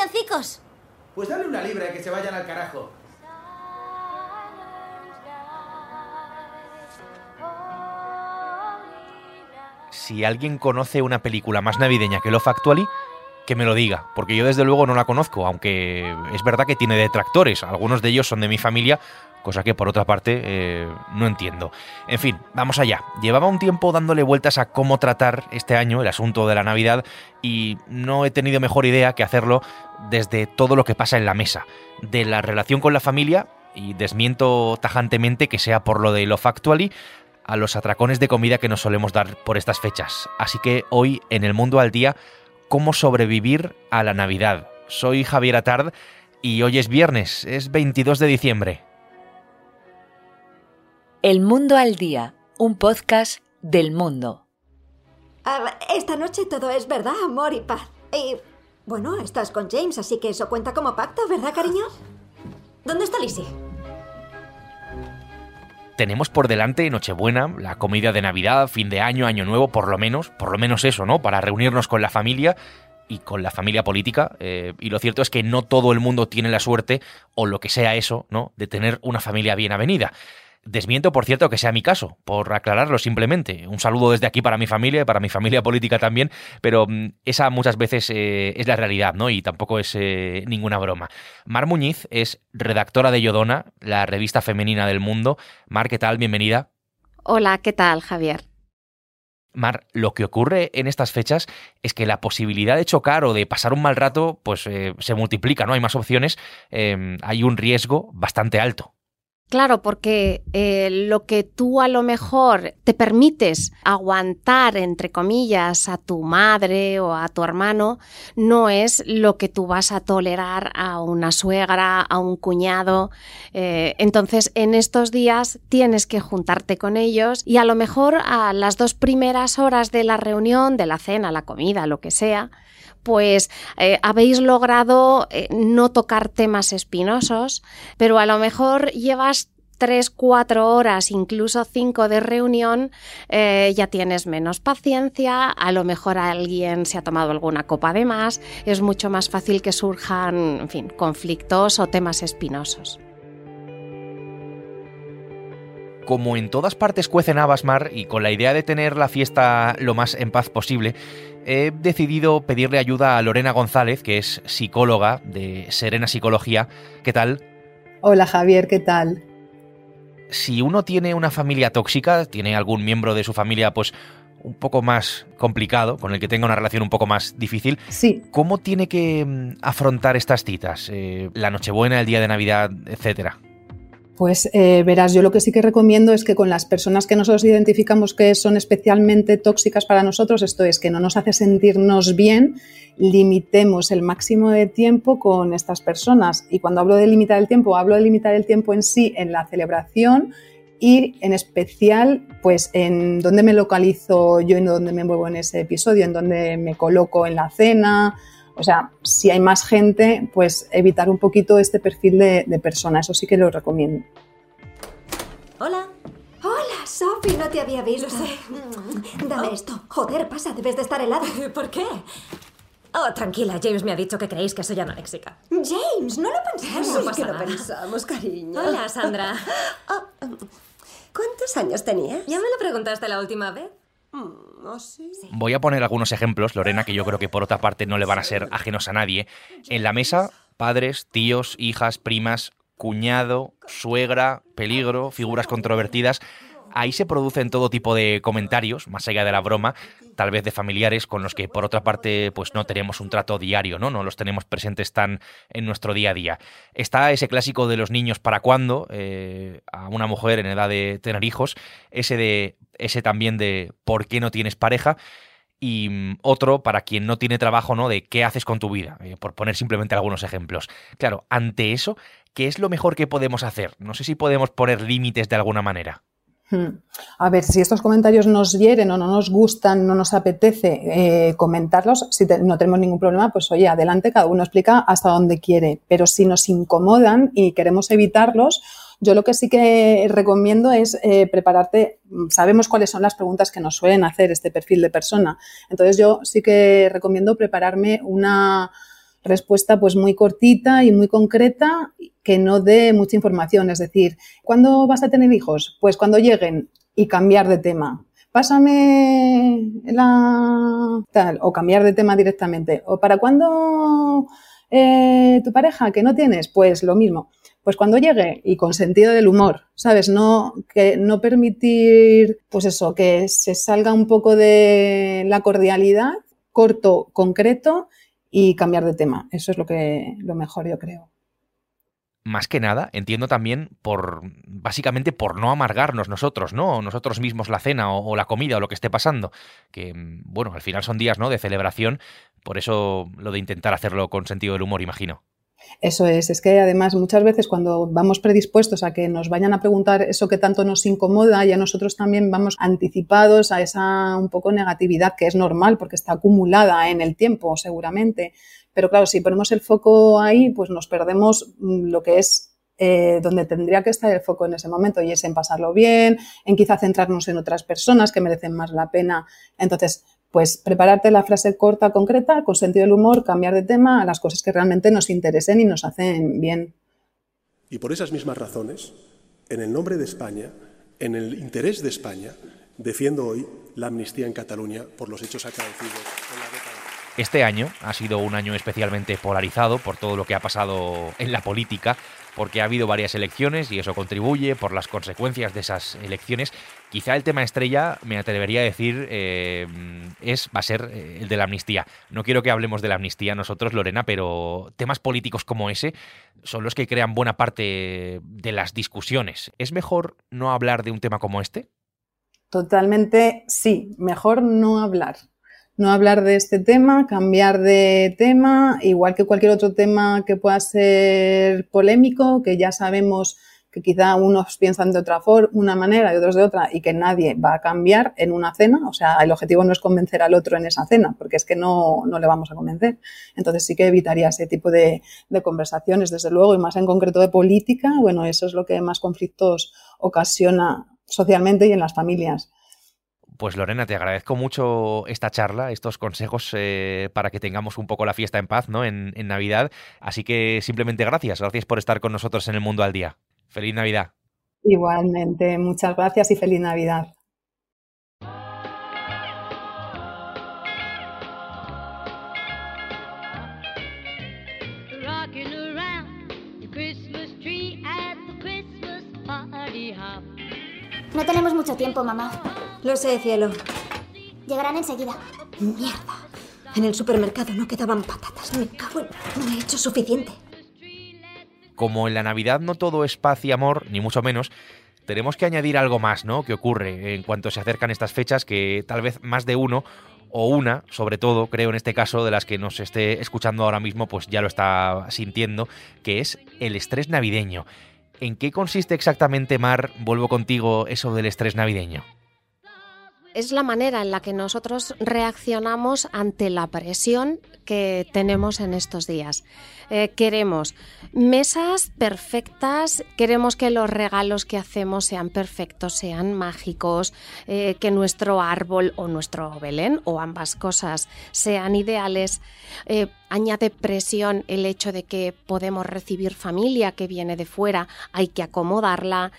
villancicos. Pues dale una libra y que se vayan al carajo. Si alguien conoce una película más navideña que Love Actually, que me lo diga, porque yo desde luego no la conozco, aunque es verdad que tiene detractores, algunos de ellos son de mi familia, cosa que por otra parte eh, no entiendo. En fin, vamos allá. Llevaba un tiempo dándole vueltas a cómo tratar este año el asunto de la Navidad y no he tenido mejor idea que hacerlo desde todo lo que pasa en la mesa, de la relación con la familia, y desmiento tajantemente que sea por lo de lo Actually, a los atracones de comida que nos solemos dar por estas fechas. Así que hoy en el mundo al día, cómo sobrevivir a la Navidad. Soy Javier Atard y hoy es viernes, es 22 de diciembre. El Mundo al Día, un podcast del mundo. Ah, esta noche todo es verdad, amor y paz. Y bueno, estás con James, así que eso cuenta como pacto, ¿verdad, cariño? ¿Dónde está Lizzie? tenemos por delante Nochebuena, la comida de Navidad, fin de año, año nuevo, por lo menos, por lo menos eso, ¿no? Para reunirnos con la familia y con la familia política. Eh, y lo cierto es que no todo el mundo tiene la suerte, o lo que sea eso, ¿no? De tener una familia bien avenida. Desmiento, por cierto, que sea mi caso, por aclararlo simplemente. Un saludo desde aquí para mi familia, para mi familia política también, pero mm, esa muchas veces eh, es la realidad, ¿no? Y tampoco es eh, ninguna broma. Mar Muñiz es redactora de Yodona, la revista femenina del mundo. Mar, ¿qué tal? Bienvenida. Hola, ¿qué tal, Javier? Mar, lo que ocurre en estas fechas es que la posibilidad de chocar o de pasar un mal rato, pues eh, se multiplica, ¿no? Hay más opciones, hay un riesgo bastante alto. Claro, porque eh, lo que tú a lo mejor te permites aguantar, entre comillas, a tu madre o a tu hermano, no es lo que tú vas a tolerar a una suegra, a un cuñado. Eh, entonces, en estos días tienes que juntarte con ellos y a lo mejor a las dos primeras horas de la reunión, de la cena, la comida, lo que sea, pues eh, habéis logrado no tocar temas espinosos, pero a lo mejor llevas tres, cuatro horas, incluso cinco de reunión, eh, ya tienes menos paciencia, a lo mejor alguien se ha tomado alguna copa de más, es mucho más fácil que surjan, en fin, conflictos o temas espinosos. Como en todas partes cuecen habas mar y con la idea de tener la fiesta lo más en paz posible, he decidido pedirle ayuda a Lorena González, que es psicóloga de Serena Psicología. ¿Qué tal? Hola Javier, ¿qué tal? Si uno tiene una familia tóxica, tiene algún miembro de su familia, pues un poco más complicado, con el que tenga una relación un poco más difícil. Sí. ¿Cómo tiene que mm, afrontar estas citas? Eh, la Nochebuena, el día de Navidad, etcétera. Pues eh, verás, yo lo que sí que recomiendo es que con las personas que nosotros identificamos que son especialmente tóxicas para nosotros, esto es, que no nos hace sentirnos bien, limitemos el máximo de tiempo con estas personas. Y cuando hablo de limitar el tiempo, hablo de limitar el tiempo en sí en la celebración y en especial, pues en dónde me localizo yo, en dónde me muevo en ese episodio, en dónde me coloco en la cena, o sea, si hay más gente, pues evitar un poquito este perfil de, persona. Eso sí que lo recomiendo. Hola. Hola, Sophie, no te había visto. Lo sé. Dame oh. esto. Joder, pasa, debes de estar helada. ¿Por qué? Oh, tranquila, James me ha dicho que creéis que soy anoréxica. James, no lo pensamos. No que lo pensamos, cariño. Hola, Sandra. Oh, ¿Cuántos años tenías? ¿Ya me lo preguntaste la última vez? Mm, ¿oh, Voy a poner algunos ejemplos, Lorena, que yo creo que por otra parte no le van a ser ajenos a nadie. En la mesa, padres, tíos, hijas, primas, cuñado, suegra, peligro, figuras controvertidas. Ahí se producen todo tipo de comentarios, más allá de la broma, tal vez de familiares con los que por otra parte pues no tenemos un trato diario, ¿no? No los tenemos presentes tan en nuestro día a día. Está ese clásico de los niños para cuándo, eh, a una mujer en edad de tener hijos, ese de ese también de por qué no tienes pareja y mm, otro para quien no tiene trabajo, ¿no? De qué haces con tu vida, eh, por poner simplemente algunos ejemplos. Claro, ante eso, ¿qué es lo mejor que podemos hacer? No sé si podemos poner límites de alguna manera. Hmm. A ver, si estos comentarios nos hieren o no nos gustan, no nos apetece eh, comentarlos, si no tenemos ningún problema, pues oye, adelante, cada uno explica hasta dónde quiere. Pero si nos incomodan y queremos evitarlos, yo lo que sí que recomiendo es eh, prepararte, sabemos cuáles son las preguntas que nos suelen hacer este perfil de persona. Entonces yo sí que recomiendo prepararme una respuesta pues muy cortita y muy concreta que no dé mucha información. Es decir, ¿cuándo vas a tener hijos? Pues cuando lleguen y cambiar de tema. Pásame la tal o cambiar de tema directamente. ¿O para cuándo eh, tu pareja que no tienes? Pues lo mismo. Pues cuando llegue y con sentido del humor, ¿sabes? No, que, no permitir, pues eso, que se salga un poco de la cordialidad, corto, concreto y cambiar de tema. Eso es lo que, lo mejor yo creo más que nada, entiendo también por, básicamente por no amargarnos nosotros, ¿no? Nosotros mismos la cena o, o, la comida o lo que esté pasando. Que, bueno, al final son días, ¿no? De celebración. Por eso lo de intentar hacerlo con sentido del humor, imagino. Eso es, es que además muchas veces cuando vamos predispuestos a que nos vayan a preguntar eso que tanto nos incomoda, ya nosotros también vamos anticipados a esa un poco negatividad que es normal porque está acumulada en el tiempo seguramente. Pero claro, si ponemos el foco ahí, pues nos perdemos mm, lo que es eh, donde tendría que estar el foco en ese momento y es en pasarlo bien, en quizá centrarnos en otras personas que merecen más la pena. Entonces, pues prepararte la frase corta, concreta, con sentido del humor, cambiar de tema a las cosas que realmente nos interesen y nos hacen bien. Y por esas mismas razones, en el nombre de España, en el interés de España, defiendo hoy la amnistía en Cataluña por los hechos acaecidos en la década. Este año ha sido un año especialmente polarizado por todo lo que ha pasado en la política, porque ha habido varias elecciones y eso contribuye por las consecuencias de esas elecciones. Quizá el tema estrella, me atrevería a decir, eh, es, va a ser eh, el de la amnistía. No quiero que hablemos de la amnistía nosotros, Lorena, pero temas políticos como ese son los que crean buena parte de las discusiones. ¿Es mejor no hablar de un tema como este? Totalmente sí, mejor no hablar no hablar de este tema, cambiar de tema, igual que cualquier otro tema que pueda ser polémico, que ya sabemos que quizá unos piensan de otra forma, una manera y otros de otra, y que nadie va a cambiar en una cena. O sea, el objetivo no es convencer al otro en esa cena, porque es que no, no le vamos a convencer. Entonces sí que evitaría ese tipo de, de conversaciones, desde luego, y más en concreto de política. Bueno, eso es lo que más conflictos ocasiona socialmente y en las familias. Pues Lorena, te agradezco mucho esta charla, estos consejos eh, para que tengamos un poco la fiesta en paz ¿no? En, en, Navidad. Así que simplemente gracias, gracias por estar con nosotros en el Mundo al Día. Feliz Navidad. Igualmente, muchas gracias y feliz Navidad. No tenemos mucho tiempo, mamá. Lo sé, cielo. Llegarán enseguida. Mierda. En el supermercado no quedaban patatas. Me cago en... No he hecho suficiente. Como en la Navidad no todo es paz y amor, ni mucho menos, tenemos que añadir algo más, ¿no? Que ocurre en cuanto se acercan estas fechas que tal vez más de uno o una, sobre todo, creo en este caso, de las que nos esté escuchando ahora mismo, pues ya lo está sintiendo, que es el estrés navideño. ¿En qué consiste exactamente, Mar, vuelvo contigo, eso del estrés navideño? Es la manera en la que nosotros reaccionamos ante la presión que tenemos en estos días. Eh, queremos mesas perfectas, queremos que los regalos que hacemos sean perfectos, sean mágicos, eh, que nuestro árbol o nuestro Belén o ambas cosas sean ideales. Eh, añade presión el hecho de que podemos recibir familia que viene de fuera, hay que acomodarla,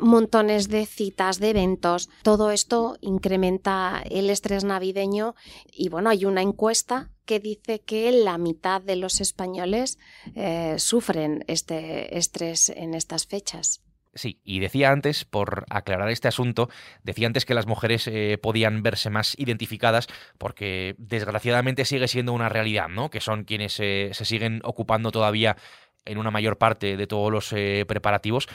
montones de citas, de eventos. Todo esto incrementa el estrés navideño y bueno, hay una encuesta que dice que la mitad de los españoles eh, sufren este estrés en estas fechas. Sí, y decía antes, por aclarar este asunto, decía antes que las mujeres eh, podían verse más identificadas porque desgraciadamente sigue siendo una realidad, ¿no? Que son quienes eh, se siguen ocupando todavía en una mayor parte de todos los eh, preparativos,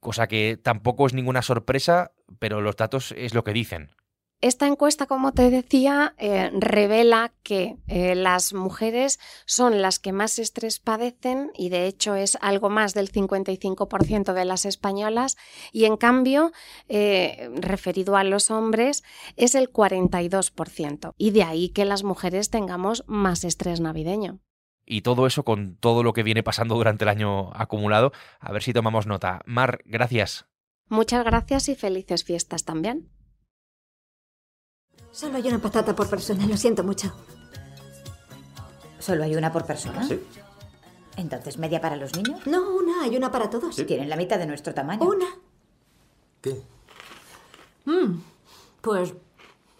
cosa que tampoco es ninguna sorpresa, pero los datos es lo que dicen. Esta encuesta, como te decía, eh, revela que eh, las mujeres son las que más estrés padecen y de hecho es algo más del 55% de las españolas y en cambio, eh, referido a los hombres, es el 42% y de ahí que las mujeres tengamos más estrés navideño. Y todo eso con todo lo que viene pasando durante el año acumulado, a ver si tomamos nota. Mar, gracias. Muchas gracias y felices fiestas también. Solo hay una patata por persona, lo siento mucho. ¿Solo hay una por persona? Sí. Entonces, ¿media para los niños? No, una, hay una para todos. Tienen la mitad de nuestro tamaño. Una. ¿Qué? Mm, pues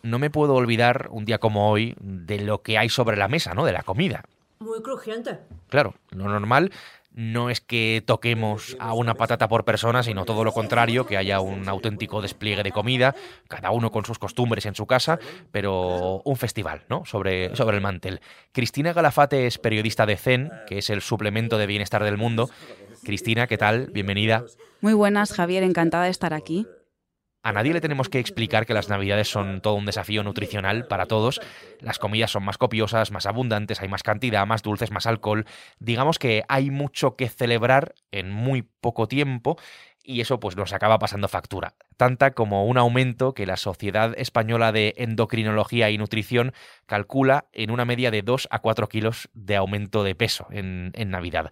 No me puedo olvidar un día como hoy de lo que hay sobre la mesa, ¿no? De la comida. Muy crujiente. Claro, lo normal no es que toquemos a una patata por persona, sino todo lo contrario, que haya un auténtico despliegue de comida, cada uno con sus costumbres en su casa, pero un festival, ¿no? Sobre, sobre el mantel. Cristina Galafate es periodista de CEN, que es el suplemento de bienestar del mundo. Cristina, ¿qué tal? Bienvenida. Muy buenas, Javier, encantada de estar aquí. A nadie le tenemos que explicar que las navidades son todo un desafío nutricional para todos. Las comidas son más copiosas, más abundantes, hay más cantidad, más dulces, más alcohol. Digamos que hay mucho que celebrar en muy poco tiempo y eso pues nos acaba pasando factura. Tanta como un aumento que la Sociedad Española de Endocrinología y Nutrición calcula en una media de 2 a 4 kilos de aumento de peso en, en Navidad.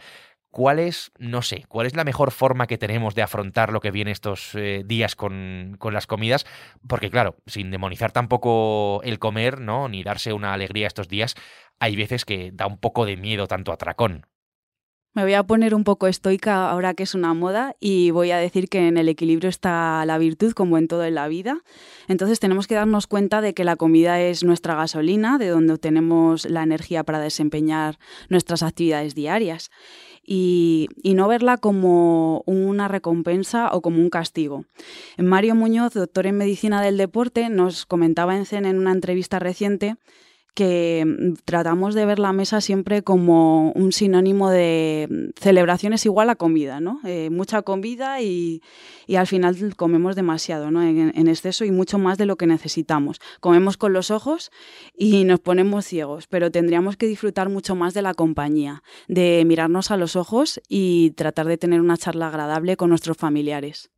¿Cuál es, no sé, cuál es la mejor forma que tenemos de afrontar lo que viene estos eh, días con, con, las comidas? Porque claro, sin demonizar tampoco el comer, ¿no? Ni darse una alegría estos días, hay veces que da un poco de miedo tanto atracón. Me voy a poner un poco estoica ahora que es una moda y voy a decir que en el equilibrio está la virtud como en todo en la vida. Entonces tenemos que darnos cuenta de que la comida es nuestra gasolina, de donde obtenemos la energía para desempeñar nuestras actividades diarias y, no verla como una recompensa o como un castigo. Mario Muñoz, doctor en medicina del deporte, nos comentaba en CEN en una entrevista reciente que tratamos de ver la mesa siempre como un sinónimo de celebraciones igual a comida, ¿no? Eh, mucha comida y, y, al final comemos demasiado, ¿no? En, en, exceso y mucho más de lo que necesitamos. Comemos con los ojos y nos ponemos ciegos, pero tendríamos que disfrutar mucho más de la compañía, de mirarnos a los ojos y tratar de tener una charla agradable con nuestros familiares.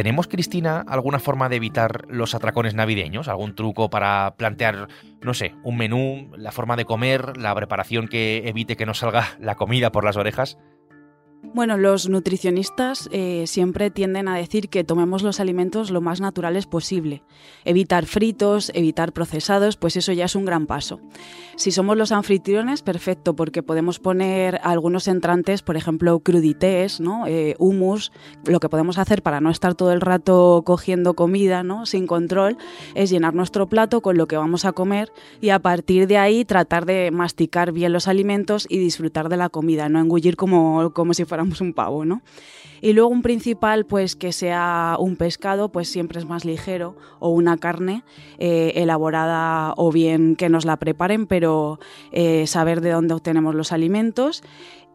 ¿Tenemos, Cristina, alguna forma de evitar los atracones navideños? ¿Algún truco para plantear, no sé, un menú, la forma de comer, la preparación que evite que nos salga la comida por las orejas? Bueno, los nutricionistas eh, siempre tienden a decir que tomemos los alimentos lo más naturales posible. Evitar fritos, evitar procesados, pues eso ya es un gran paso. Si somos los anfitriones, perfecto, porque podemos poner algunos entrantes, por ejemplo, crudités, ¿no? Eh, humus. Lo que podemos hacer para no estar todo el rato cogiendo comida, ¿no? Sin control, es llenar nuestro plato con lo que vamos a comer y a partir de ahí tratar de masticar bien los alimentos y disfrutar de la comida, no engullir como, como si fuéramos un pavo, ¿no? Y luego un principal, pues que sea un pescado, pues siempre es más ligero, o una carne eh, elaborada o bien que nos la preparen, pero eh, saber de dónde obtenemos los alimentos.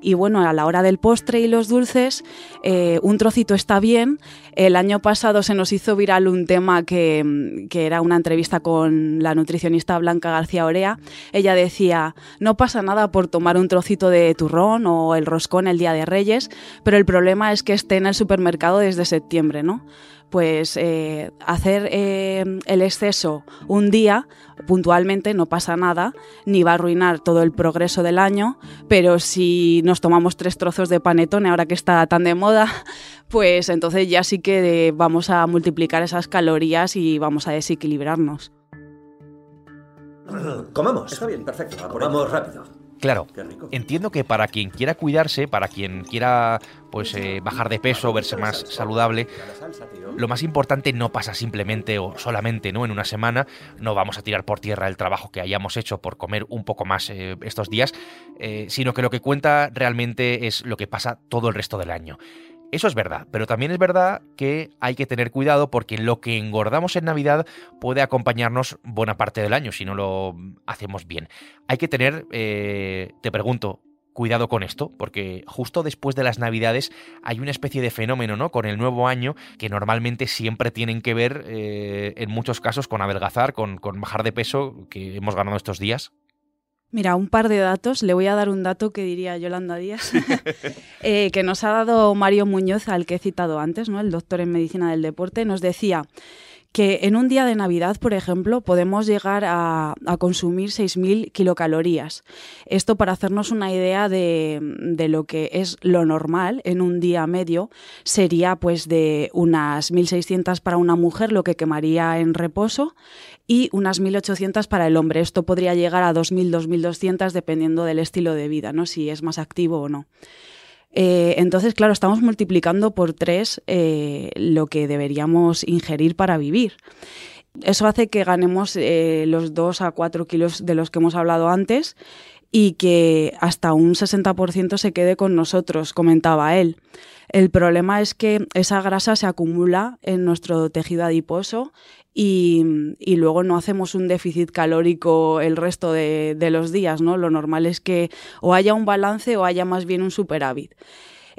Y bueno, a la hora del postre y los dulces, eh, un trocito está bien. El año pasado se nos hizo viral un tema que, que, era una entrevista con la nutricionista Blanca García Orea. Ella decía, no pasa nada por tomar un trocito de turrón o el roscón el día de Reyes, pero el problema es que esté en el supermercado desde septiembre, ¿no? Pues eh, hacer eh, el exceso un día puntualmente no pasa nada, ni va a arruinar todo el progreso del año, pero si nos tomamos tres trozos de panetone ahora que está tan de moda, pues entonces ya sí que vamos a multiplicar esas calorías y vamos a desequilibrarnos. Comamos. Está bien, perfecto. Comamos rápido. Claro, entiendo que para quien quiera cuidarse, para quien quiera pues eh, bajar de peso, verse más saludable, lo más importante no pasa simplemente o solamente no en una semana, no vamos a tirar por tierra el trabajo que hayamos hecho por comer un poco más eh, estos días, eh, sino que lo que cuenta realmente es lo que pasa todo el resto del año. Eso es verdad, pero también es verdad que hay que tener cuidado porque lo que engordamos en Navidad puede acompañarnos buena parte del año si no lo hacemos bien. Hay que tener, eh, te pregunto, cuidado con esto, porque justo después de las Navidades hay una especie de fenómeno, ¿no? Con el nuevo año que normalmente siempre tienen que ver, eh, en muchos casos, con adelgazar, con, con bajar de peso que hemos ganado estos días. Mira, un par de datos. Le voy a dar un dato que diría Yolanda Díaz, eh, que nos ha dado Mario Muñoz, al que he citado antes, ¿no? el doctor en medicina del deporte. Nos decía que en un día de Navidad, por ejemplo, podemos llegar a, consumir 6.000 kilocalorías. Esto para hacernos una idea de, lo que es lo normal en un día medio, sería pues de unas 1.600 para una mujer, lo que quemaría en reposo, y unas 1.800 para el hombre. Esto podría llegar a 2.000, 2.200 dependiendo del estilo de vida, ¿no? si es más activo o no. Eh, entonces, claro, estamos multiplicando por tres eh, lo que deberíamos ingerir para vivir. Eso hace que ganemos eh, los 2 a 4 kilos de los que hemos hablado antes y que hasta un 60% se quede con nosotros, comentaba él. El problema es que esa grasa se acumula en nuestro tejido adiposo y, luego no hacemos un déficit calórico el resto de, de, los días, ¿no? Lo normal es que o haya un balance o haya más bien un superávit.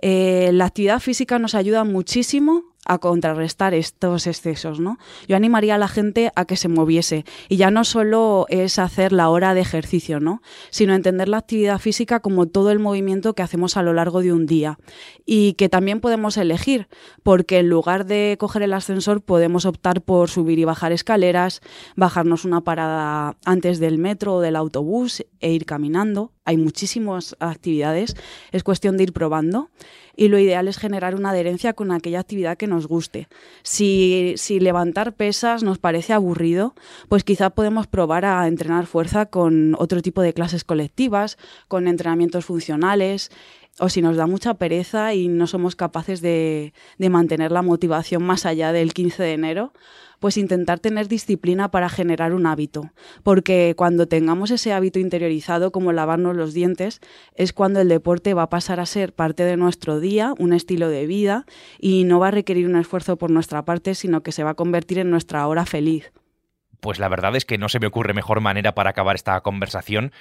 Eh, la actividad física nos ayuda muchísimo a contrarrestar estos excesos, ¿no? Yo animaría a la gente a que se moviese y ya no solo es hacer la hora de ejercicio, ¿no? Sino entender la actividad física como todo el movimiento que hacemos a lo largo de un día y que también podemos elegir, porque en lugar de coger el ascensor podemos optar por subir y bajar escaleras, bajarnos una parada antes del metro o del autobús e ir caminando. Hay muchísimas actividades, es cuestión de ir probando y lo ideal es generar una adherencia con aquella actividad que nos guste. Si, levantar pesas nos parece aburrido, pues quizá podemos probar a entrenar fuerza con otro tipo de clases colectivas, con entrenamientos funcionales, o si nos da mucha pereza y no somos capaces de, de, mantener la motivación más allá del 15 de enero, pues intentar tener disciplina para generar un hábito, porque cuando tengamos ese hábito interiorizado como lavarnos los dientes, es cuando el deporte va a pasar a ser parte de nuestro día, un estilo de vida, y no va a requerir un esfuerzo por nuestra parte, sino que se va a convertir en nuestra hora feliz. Pues la verdad es que no se me ocurre mejor manera para acabar esta conversación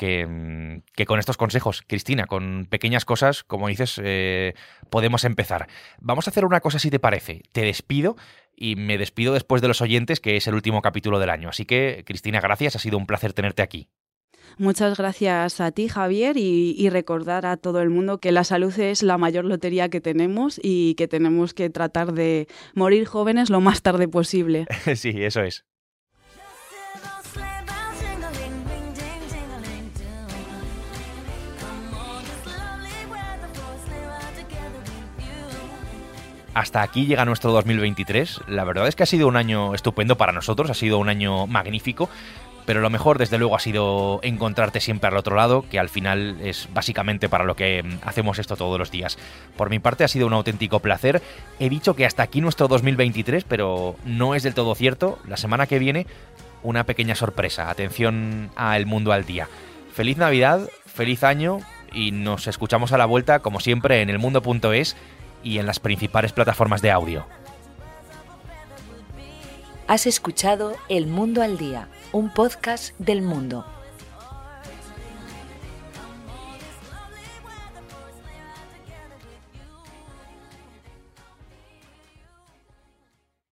Mm, que, con estos consejos, Cristina, con pequeñas cosas, como dices, eh, podemos empezar. Vamos a hacer una cosa si te parece. Te despido y me despido después de los oyentes, que es el último capítulo del año. Así que, Cristina, gracias, ha sido un placer tenerte aquí. Muchas gracias a ti, Javier, y, y, recordar a todo el mundo que la salud es la mayor lotería que tenemos y que tenemos que tratar de morir jóvenes lo más tarde posible. sí, eso es. Hasta aquí llega nuestro 2023. La verdad es que ha sido un año estupendo para nosotros, ha sido un año magnífico. Pero lo mejor, desde luego, ha sido encontrarte siempre al otro lado, que al final es básicamente para lo que mm, hacemos esto todos los días. Por mi parte ha sido un auténtico placer. He dicho que hasta aquí nuestro 2023, pero no es del todo cierto. La semana que viene, una pequeña sorpresa. Atención a El Mundo al Día. Feliz Navidad, feliz año y nos escuchamos a la vuelta, como siempre, en elmundo.es y en las principales plataformas de audio. Has escuchado El Mundo al Día, un podcast del mundo